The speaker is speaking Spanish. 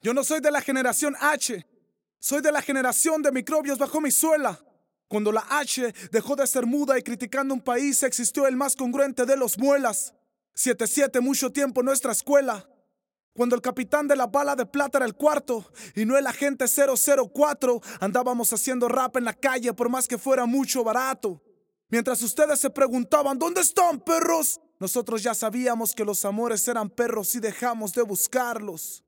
Yo no soy de la generación H, soy de la generación de microbios bajo mi suela. Cuando la H dejó de ser muda y criticando un país, existió el más congruente de los muelas. 7-7 mucho tiempo en nuestra escuela. Cuando el capitán de la bala de plata era el cuarto y no el agente 004, andábamos haciendo rap en la calle por más que fuera mucho barato. Mientras ustedes se preguntaban, ¿dónde están perros? Nosotros ya sabíamos que los amores eran perros y dejamos de buscarlos.